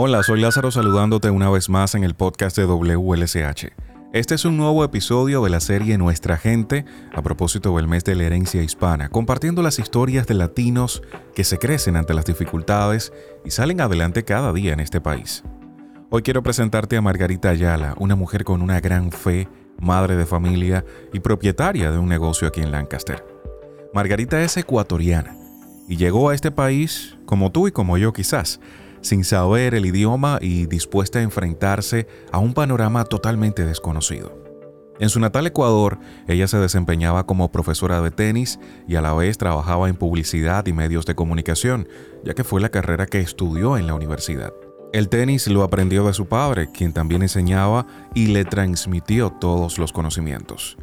Hola, soy Lázaro saludándote una vez más en el podcast de WLSH. Este es un nuevo episodio de la serie Nuestra Gente a propósito del mes de la herencia hispana, compartiendo las historias de latinos que se crecen ante las dificultades y salen adelante cada día en este país. Hoy quiero presentarte a Margarita Ayala, una mujer con una gran fe, madre de familia y propietaria de un negocio aquí en Lancaster. Margarita es ecuatoriana y llegó a este país como tú y como yo quizás sin saber el idioma y dispuesta a enfrentarse a un panorama totalmente desconocido. En su natal Ecuador, ella se desempeñaba como profesora de tenis y a la vez trabajaba en publicidad y medios de comunicación, ya que fue la carrera que estudió en la universidad. El tenis lo aprendió de su padre, quien también enseñaba y le transmitió todos los conocimientos.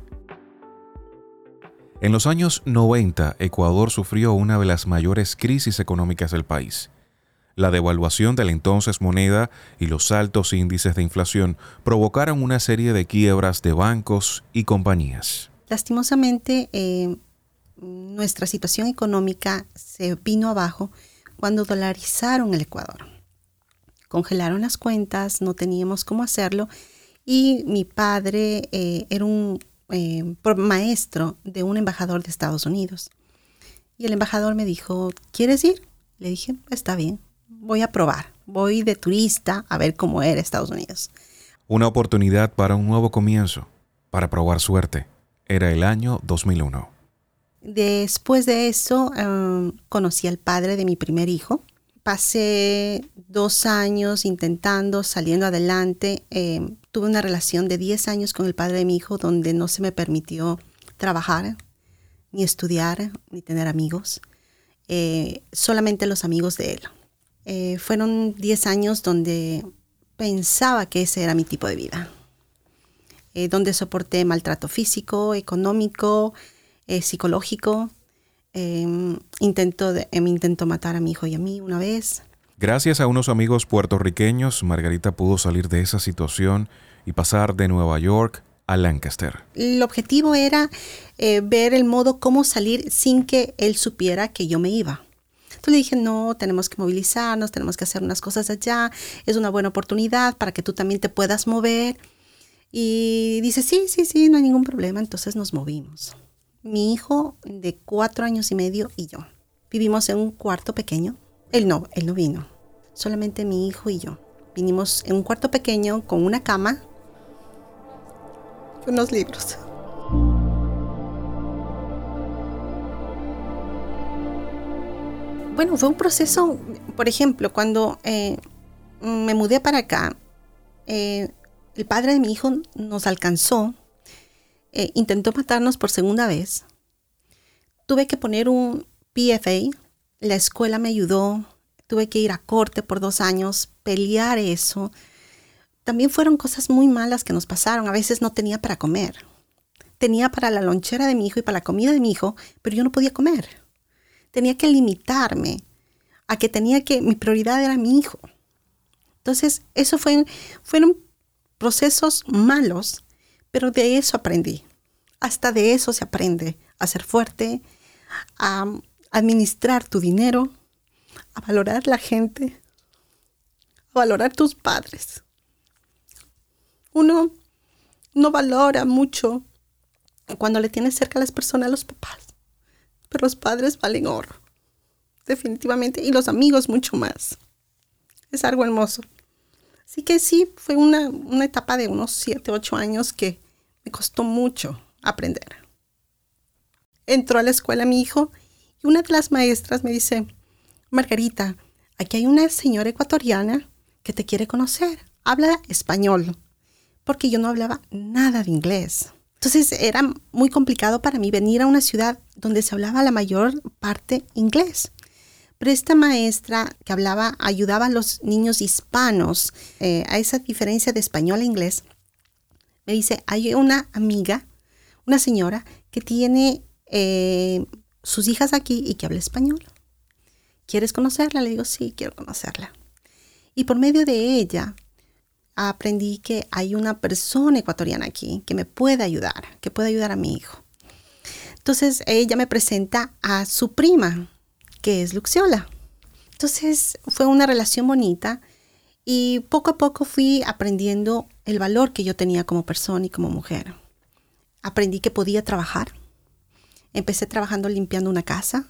En los años 90, Ecuador sufrió una de las mayores crisis económicas del país. La devaluación de la entonces moneda y los altos índices de inflación provocaron una serie de quiebras de bancos y compañías. Lastimosamente, eh, nuestra situación económica se vino abajo cuando dolarizaron el Ecuador. Congelaron las cuentas, no teníamos cómo hacerlo y mi padre eh, era un eh, maestro de un embajador de Estados Unidos. Y el embajador me dijo, ¿quieres ir? Le dije, está bien voy a probar, voy de turista a ver cómo era Estados Unidos. Una oportunidad para un nuevo comienzo, para probar suerte. Era el año 2001. Después de eso, em, conocí al padre de mi primer hijo. Pasé dos años intentando, saliendo adelante. Em, tuve una relación de 10 años con el padre de mi hijo donde no se me permitió trabajar, ni estudiar, ni tener amigos. Eh, solamente los amigos de él. Eh, fueron 10 años donde pensaba que ese era mi tipo de vida, eh, donde soporté maltrato físico, económico, psicológico. Em, intento de, me intentó matar a mi hijo y a mí una vez. Gracias a unos amigos puertorriqueños, Margarita pudo salir de esa situación y pasar de Nueva York a Lancaster. El objetivo era ver el modo cómo salir sin que él supiera que yo me iba. Entonces le dije, no, tenemos que movilizarnos, tenemos que hacer unas cosas allá, es una buena oportunidad para que tú también te puedas mover. Y dice, sí, sí, sí, no hay ningún problema. Entonces nos movimos. Mi hijo de cuatro años y medio y yo. Vivimos en un cuarto pequeño. Él no, él no vino. Solamente mi hijo y yo. Vinimos en un cuarto pequeño con una cama y unos libros. Bueno, fue un proceso, por ejemplo, cuando eh, me mudé para acá, eh, el padre de mi hijo nos alcanzó, eh, intentó matarnos por segunda vez. Tuve que poner un PFA, la escuela me ayudó, tuve que ir a corte por dos años, pelear eso. También fueron cosas muy malas que nos pasaron. A veces no tenía para comer. Tenía para la lonchera de mi hijo y para la comida de mi hijo, pero yo no podía comer tenía que limitarme a que tenía que, mi prioridad era mi hijo. Entonces, eso fue, fueron procesos malos, pero de eso aprendí. Hasta de eso se aprende a ser fuerte, a administrar tu dinero, a valorar la gente, a valorar tus padres. Uno no valora mucho cuando le tienes cerca a las personas, a los papás pero los padres valen oro, definitivamente, y los amigos mucho más. Es algo hermoso. Así que sí, fue una, etapa de unos 7, 8 años que me costó mucho aprender. Entró a la escuela mi hijo una de las maestras me dice, Margarita, aquí hay una señora ecuatoriana que te quiere conocer. Habla español, porque yo no hablaba nada de inglés. Entonces era muy complicado para mí venir a una ciudad donde se hablaba la mayor parte inglés. Pero esta maestra que hablaba, ayudaba a los niños hispanos eh, a esa diferencia de español a inglés, me dice, hay una amiga, una señora que tiene eh, sus hijas aquí y que habla español. ¿Quieres conocerla? Le digo, sí, quiero conocerla. Y por medio de ella aprendí que hay una persona ecuatoriana aquí que me puede ayudar, que puede ayudar a mi hijo. Entonces ella me presenta a su prima, que es Luxiola. Entonces fue una relación bonita y poco a poco fui aprendiendo el valor que yo tenía como persona y como mujer. Aprendí que podía trabajar. Empecé trabajando limpiando una casa.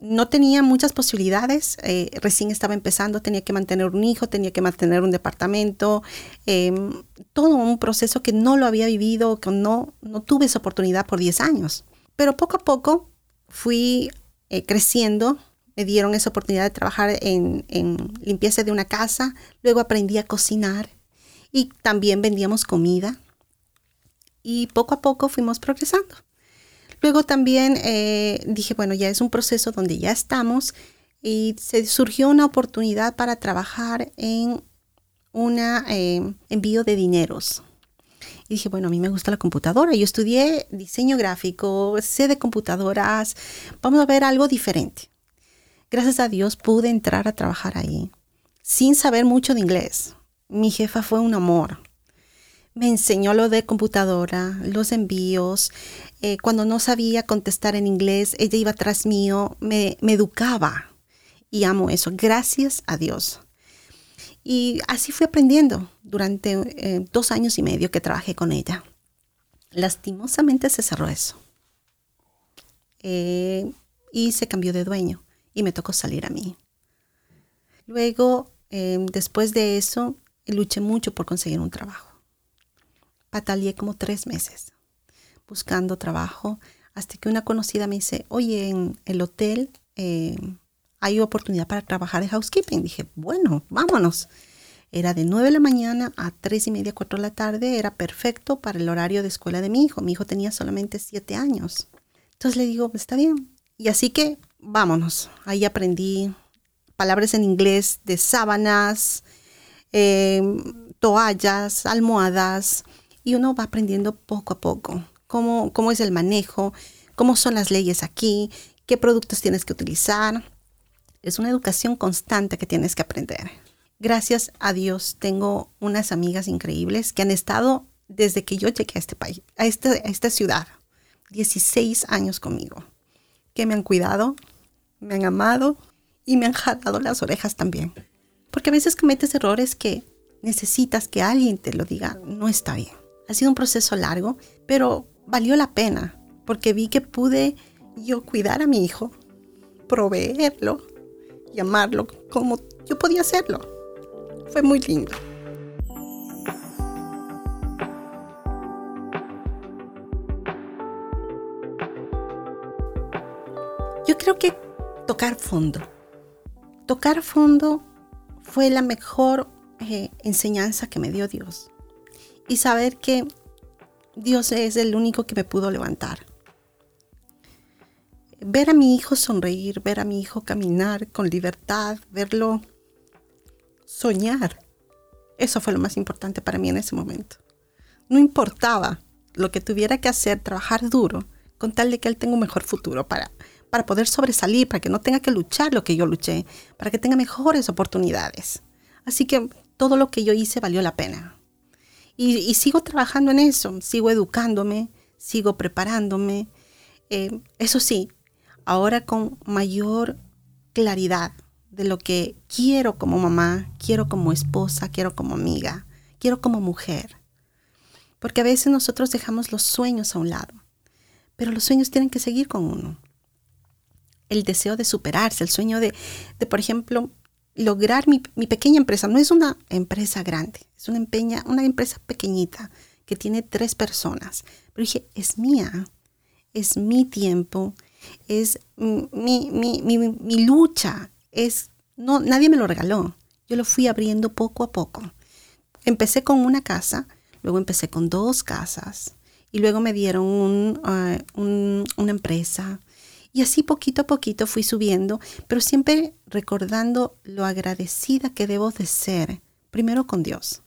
No tenía muchas posibilidades. Eh, recién estaba empezando, tenía que mantener un hijo, tenía que mantener un departamento. Em, todo un proceso que no lo había vivido, que no, no tuve esa oportunidad por 10 años. Pero poco a poco fui eh, creciendo, me dieron esa oportunidad de trabajar en, limpieza de una casa, luego aprendí a cocinar y también vendíamos comida y poco a poco fuimos progresando. Luego también eh, dije, bueno, ya es un proceso donde ya estamos y se surgió una oportunidad para trabajar en un eh, envío de dineros. Y dije, bueno, a mí me gusta la computadora. Yo estudié diseño gráfico, sé de computadoras. Vamos a ver algo diferente. Gracias a Dios pude entrar a trabajar ahí sin saber mucho de inglés. Mi jefa fue un amor. Me enseñó lo de computadora, los envíos. Eh, cuando no sabía contestar en inglés, ella iba atrás mío, me, educaba. Y amo eso. Gracias a Dios. Y así fui aprendiendo durante eh, dos años y medio que trabajé con ella. Lastimosamente se cerró eso. Eh, y se cambió de dueño y me tocó salir a mí. Luego, después de eso, luché mucho por conseguir un trabajo. Pataleé como tres meses buscando trabajo hasta que una conocida me dice, oye, en el hotel em, hay oportunidad para trabajar en housekeeping. Dije, bueno, vámonos. Era de 9 de la mañana a 3 y media, 4 de la tarde. Era perfecto para el horario de escuela de mi hijo. Mi hijo tenía solamente 7 años. Entonces le digo, está bien. Y así que vámonos. Ahí aprendí palabras en inglés de sábanas, em, toallas, almohadas. Y uno va aprendiendo poco a poco cómo, cómo es el manejo, cómo son las leyes aquí, qué productos tienes que utilizar. Es una educación constante que tienes que aprender. Gracias a Dios tengo unas amigas increíbles que han estado desde que yo llegué a este país, a, este, a esta ciudad, 16 años conmigo, que me han cuidado, me han amado y me han jalado las orejas también. Porque a veces cometes errores que necesitas que alguien te lo diga, no está bien. Ha sido un proceso largo, pero valió la pena, porque vi que pude yo cuidar a mi hijo, proveerlo y amarlo como yo podía hacerlo. Fue muy lindo. Yo creo que tocar fondo. Tocar fondo fue la mejor eh, enseñanza que me dio Dios. Y saber que Dios es el único que me pudo levantar ver a mi hijo sonreír, ver a mi hijo caminar con libertad, verlo soñar. Eso fue lo más importante para mí en ese momento. No importaba lo que tuviera que hacer, trabajar duro, con tal de que él tenga un mejor futuro para, para poder sobresalir, para que no tenga que luchar lo que yo luché, para que tenga mejores oportunidades. Así que todo lo que yo hice valió la pena. Y, sigo trabajando en eso, sigo educándome, sigo preparándome. Eh, eso sí, ahora con mayor claridad de lo que quiero como mamá, quiero como esposa, quiero como amiga, quiero como mujer. Porque a veces nosotros dejamos los sueños a un lado, pero los sueños tienen que seguir con uno. El deseo de superarse, el sueño de, por ejemplo, lograr mi, pequeña empresa. No es una empresa grande, es una, empeña, una empresa pequeñita que tiene tres personas. Pero dije, es mía, es mi tiempo, es mi, mi, lucha, es, no, nadie me lo regaló, yo lo fui abriendo poco a poco. Empecé con una casa, luego empecé con dos casas y luego me dieron ah, una empresa. Y así poquito a poquito fui subiendo, pero siempre recordando lo agradecida que debo de ser, primero con Dios,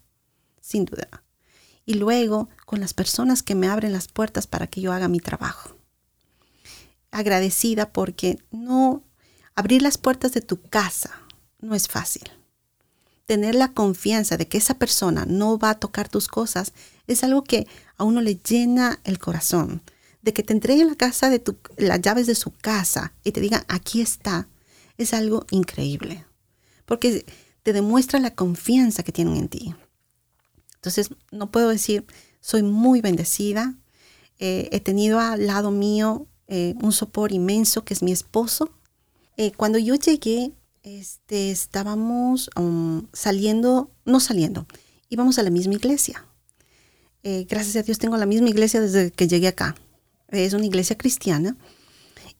sin duda, y luego con las personas que me abren las puertas para que yo haga mi trabajo agradecida porque no abrir las puertas de tu casa no es fácil. Tener la confianza de que esa persona no va a tocar tus cosas es algo que a uno le llena el corazón. De que te entreguen la casa de tu, las llaves de su casa y te digan aquí está, es algo increíble, porque te demuestra la confianza que tienen en ti. Entonces, no puedo decir, soy muy bendecida, eh, he tenido al lado mío eh, un sopor inmenso que es mi esposo. Eh, cuando yo llegué, este, estábamos um, saliendo, no saliendo, íbamos a la misma iglesia. gracias a Dios tengo la misma iglesia desde que llegué acá. Es una iglesia cristiana.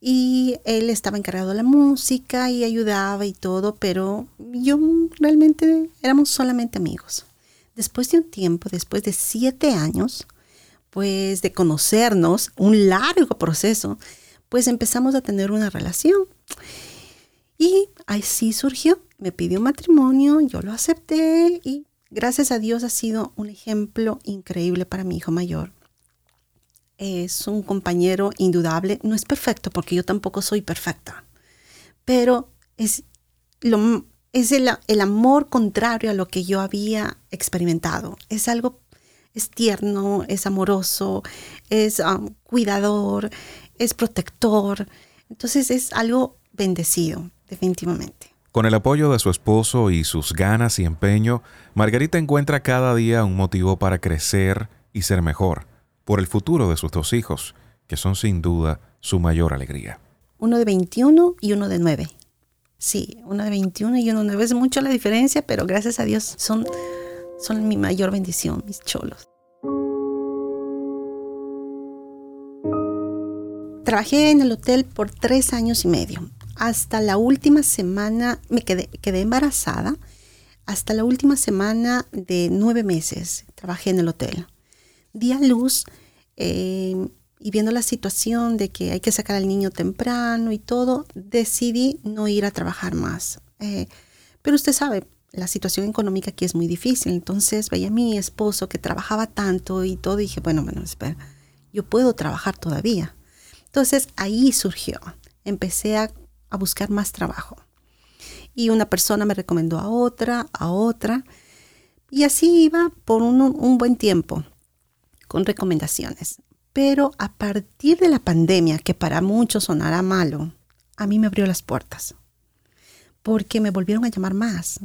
Y él estaba encargado de la música y ayudaba y todo, pero yo realmente éramos solamente amigos. Después de un tiempo, después de siete años, pues de conocernos, un largo proceso, pues empezamos a tener una relación. Y así surgió, me pidió matrimonio, yo lo acepté y gracias a Dios ha sido un ejemplo increíble para mi hijo mayor. Es un compañero indudable, no es perfecto porque yo tampoco soy perfecta, pero es, lo, es el, el amor contrario a lo que yo había experimentado. Es algo es tierno, es amoroso, es um, cuidador, es protector. Entonces es algo bendecido, definitivamente. Con el apoyo de su esposo y sus ganas y empeño, Margarita encuentra cada día un motivo para crecer y ser mejor por el futuro de sus dos hijos, que son sin duda su mayor alegría. Uno de 21 y uno de 9. Sí, uno de 21 y uno de 9 es mucho la diferencia, pero gracias a Dios son son mi mayor bendición, mis cholos. Trabajé en el hotel por tres años y medio. Hasta la última semana, me quedé, quedé embarazada. Hasta la última semana de nueve meses trabajé en el hotel. Di a luz eh, y viendo la situación de que hay que sacar al niño temprano y todo, decidí no ir a trabajar más. Eh, pero usted sabe, la situación económica aquí es muy difícil. Entonces veía a mi esposo que trabajaba tanto y todo, dije, bueno, bueno, espera, yo puedo trabajar todavía. Entonces ahí surgió. Empecé a, buscar más trabajo. Y una persona me recomendó a otra, a otra. Y así iba por un, un buen tiempo con recomendaciones. Pero a partir de la pandemia, que para muchos sonará malo, a mí me abrió las puertas. Porque me volvieron a llamar más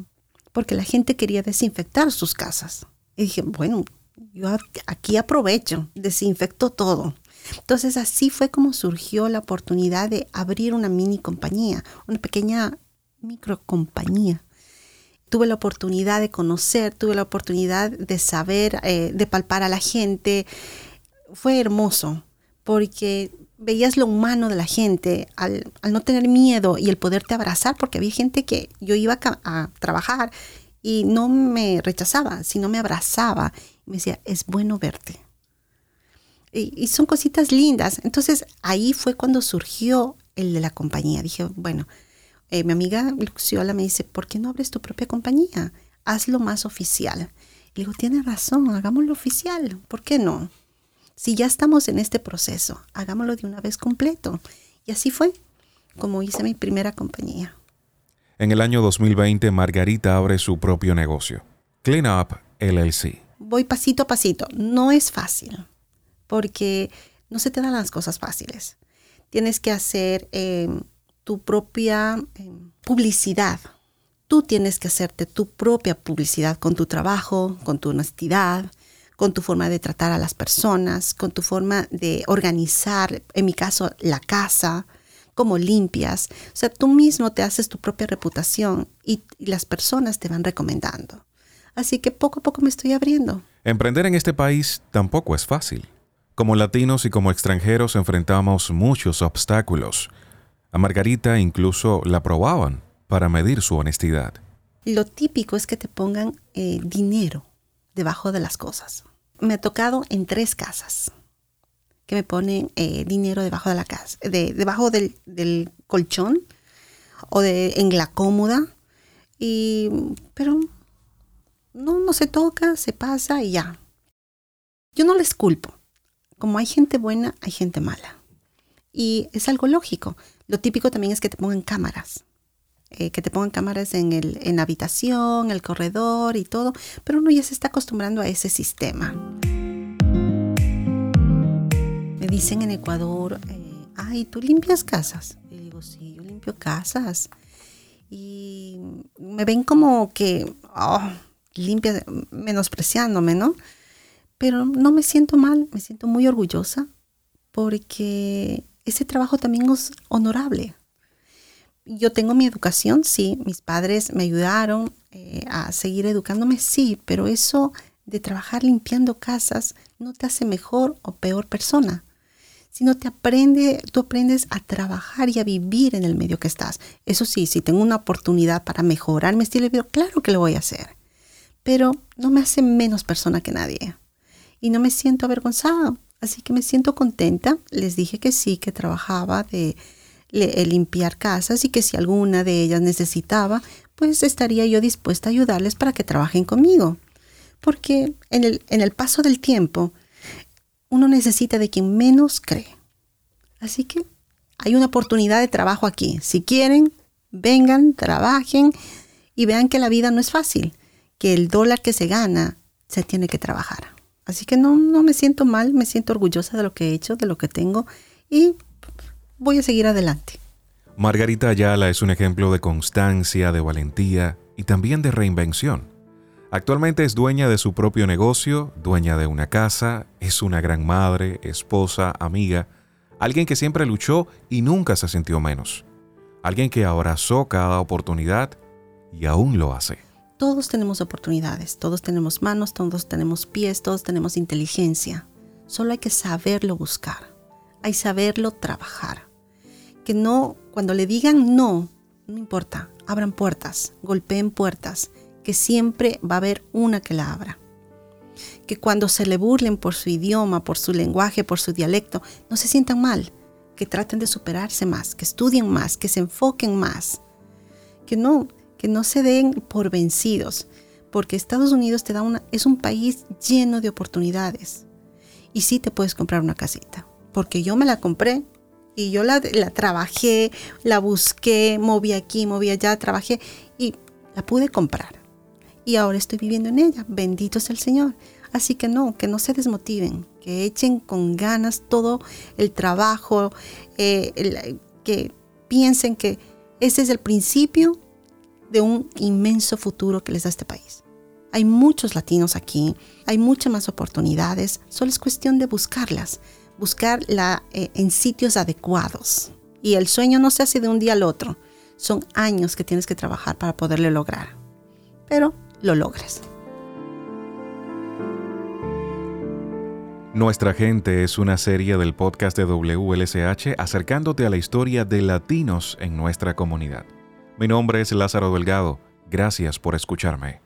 porque la gente quería desinfectar sus casas. Y dije, bueno, yo aquí aprovecho, desinfecto todo. Entonces así fue como surgió la oportunidad de abrir una mini compañía, una pequeña microcompañía. Tuve la oportunidad de conocer, tuve la oportunidad de saber, eh, de palpar a la gente. Fue hermoso porque veías lo humano de la gente al, no tener miedo y el poderte abrazar, porque había gente que yo iba a, trabajar y no me rechazaba, sino me abrazaba. Y me decía, es bueno verte. Y, son cositas lindas. Entonces ahí fue cuando surgió el de la compañía. Dije, bueno, eh, mi amiga Luciola me dice, ¿por qué no abres tu propia compañía? Hazlo más oficial. Y digo, tienes razón, hagámoslo oficial. ¿Por qué no? Si ya estamos en este proceso, hagámoslo de una vez completo. Y así fue como hice mi primera compañía. En el año 2020, Margarita abre su propio negocio, Clean Up LLC. Voy pasito a pasito. No es fácil, porque no se te dan las cosas fáciles. Tienes que hacer em, tu propia em, publicidad. Tú tienes que hacerte tu propia publicidad con tu trabajo, con tu honestidad, con tu forma de tratar a las personas, con tu forma de organizar, en mi caso, la casa, cómo limpias. O sea, tú mismo te haces tu propia reputación y, las personas te van recomendando. Así que poco a poco me estoy abriendo. Emprender en este país tampoco es fácil. Como latinos y como extranjeros enfrentamos muchos obstáculos. A Margarita incluso la probaban para medir su honestidad. Lo típico es que te pongan eh, dinero debajo de las cosas. Me ha tocado en tres casas que me ponen eh, dinero debajo de la casa, de, debajo del, colchón o de, en la cómoda. Y, pero no, no se toca, se pasa y ya. Yo no les culpo. Como hay gente buena, hay gente mala. Y es algo lógico. Lo típico también es que te pongan cámaras. Eh, que te pongan cámaras en, el, en la habitación, el corredor y todo, pero uno ya se está acostumbrando a ese sistema. Me dicen en Ecuador, eh, ay, ¿tú limpias casas? Y digo, sí, yo limpio casas. y me ven como que oh, menospreciándome, ¿no? Pero no me siento mal, me siento muy orgullosa porque ese trabajo también es honorable. Yo tengo mi educación, sí, mis padres me ayudaron eh, a seguir educándome, sí, pero eso de trabajar limpiando casas no te hace mejor o peor persona sino te aprende, tú aprendes a trabajar y a vivir en el medio que estás. Eso sí, si tengo una oportunidad para mejorar mi estilo de vida, claro que lo voy a hacer. Pero no me hace menos persona que nadie. Y no me siento avergonzado. Así que me siento contenta. Les dije que sí, que trabajaba de limpiar casas y que si alguna de ellas necesitaba, pues estaría yo dispuesta a ayudarles para que trabajen conmigo. Porque en el, en el paso del tiempo, uno necesita de quien menos cree. Así que hay una oportunidad de trabajo aquí. Si quieren, vengan, trabajen y vean que la vida no es fácil, que el dólar que se gana se tiene que trabajar. Así que no, no me siento mal, me siento orgullosa de lo que he hecho, de lo que tengo y voy a seguir adelante. Margarita Ayala es un ejemplo de constancia, de valentía y también de reinvención. Actualmente es dueña de su propio negocio, dueña de una casa, es una gran madre, esposa, amiga, alguien que siempre luchó y nunca se sintió menos, alguien que abrazó cada oportunidad y aún lo hace. Todos tenemos oportunidades, todos tenemos manos, todos tenemos pies, todos tenemos inteligencia. Solo hay que saberlo buscar, hay saberlo trabajar. Que no, cuando le digan no, no importa, abran puertas, golpeen puertas que siempre va a haber una que la abra. Que cuando se le burlen por su idioma, por su lenguaje, por su dialecto, no se sientan mal, que traten de superarse más, que estudien más, que se enfoquen más, que no, que no se den por vencidos, porque Estados Unidos te da una, es un país lleno de oportunidades. Y sí te puedes comprar una casita, porque yo me la compré y yo la, la trabajé, la busqué, moví aquí, moví allá, trabajé y la pude comprar y ahora estoy viviendo en ella. Bendito es el Señor. Así que no, que no se desmotiven, que echen con ganas todo el trabajo, eh, que piensen que ese es el principio de un inmenso futuro que les da este país. Hay muchos latinos aquí, hay muchas más oportunidades, solo es cuestión de buscarlas, buscarla eh, en sitios adecuados. Y el sueño no se hace de un día al otro, son años que tienes que trabajar para poderlo lograr. Pero lo logres. Nuestra gente es una serie del podcast de WLSH acercándote a la historia de latinos en nuestra comunidad. Mi nombre es Lázaro Delgado. Gracias por escucharme.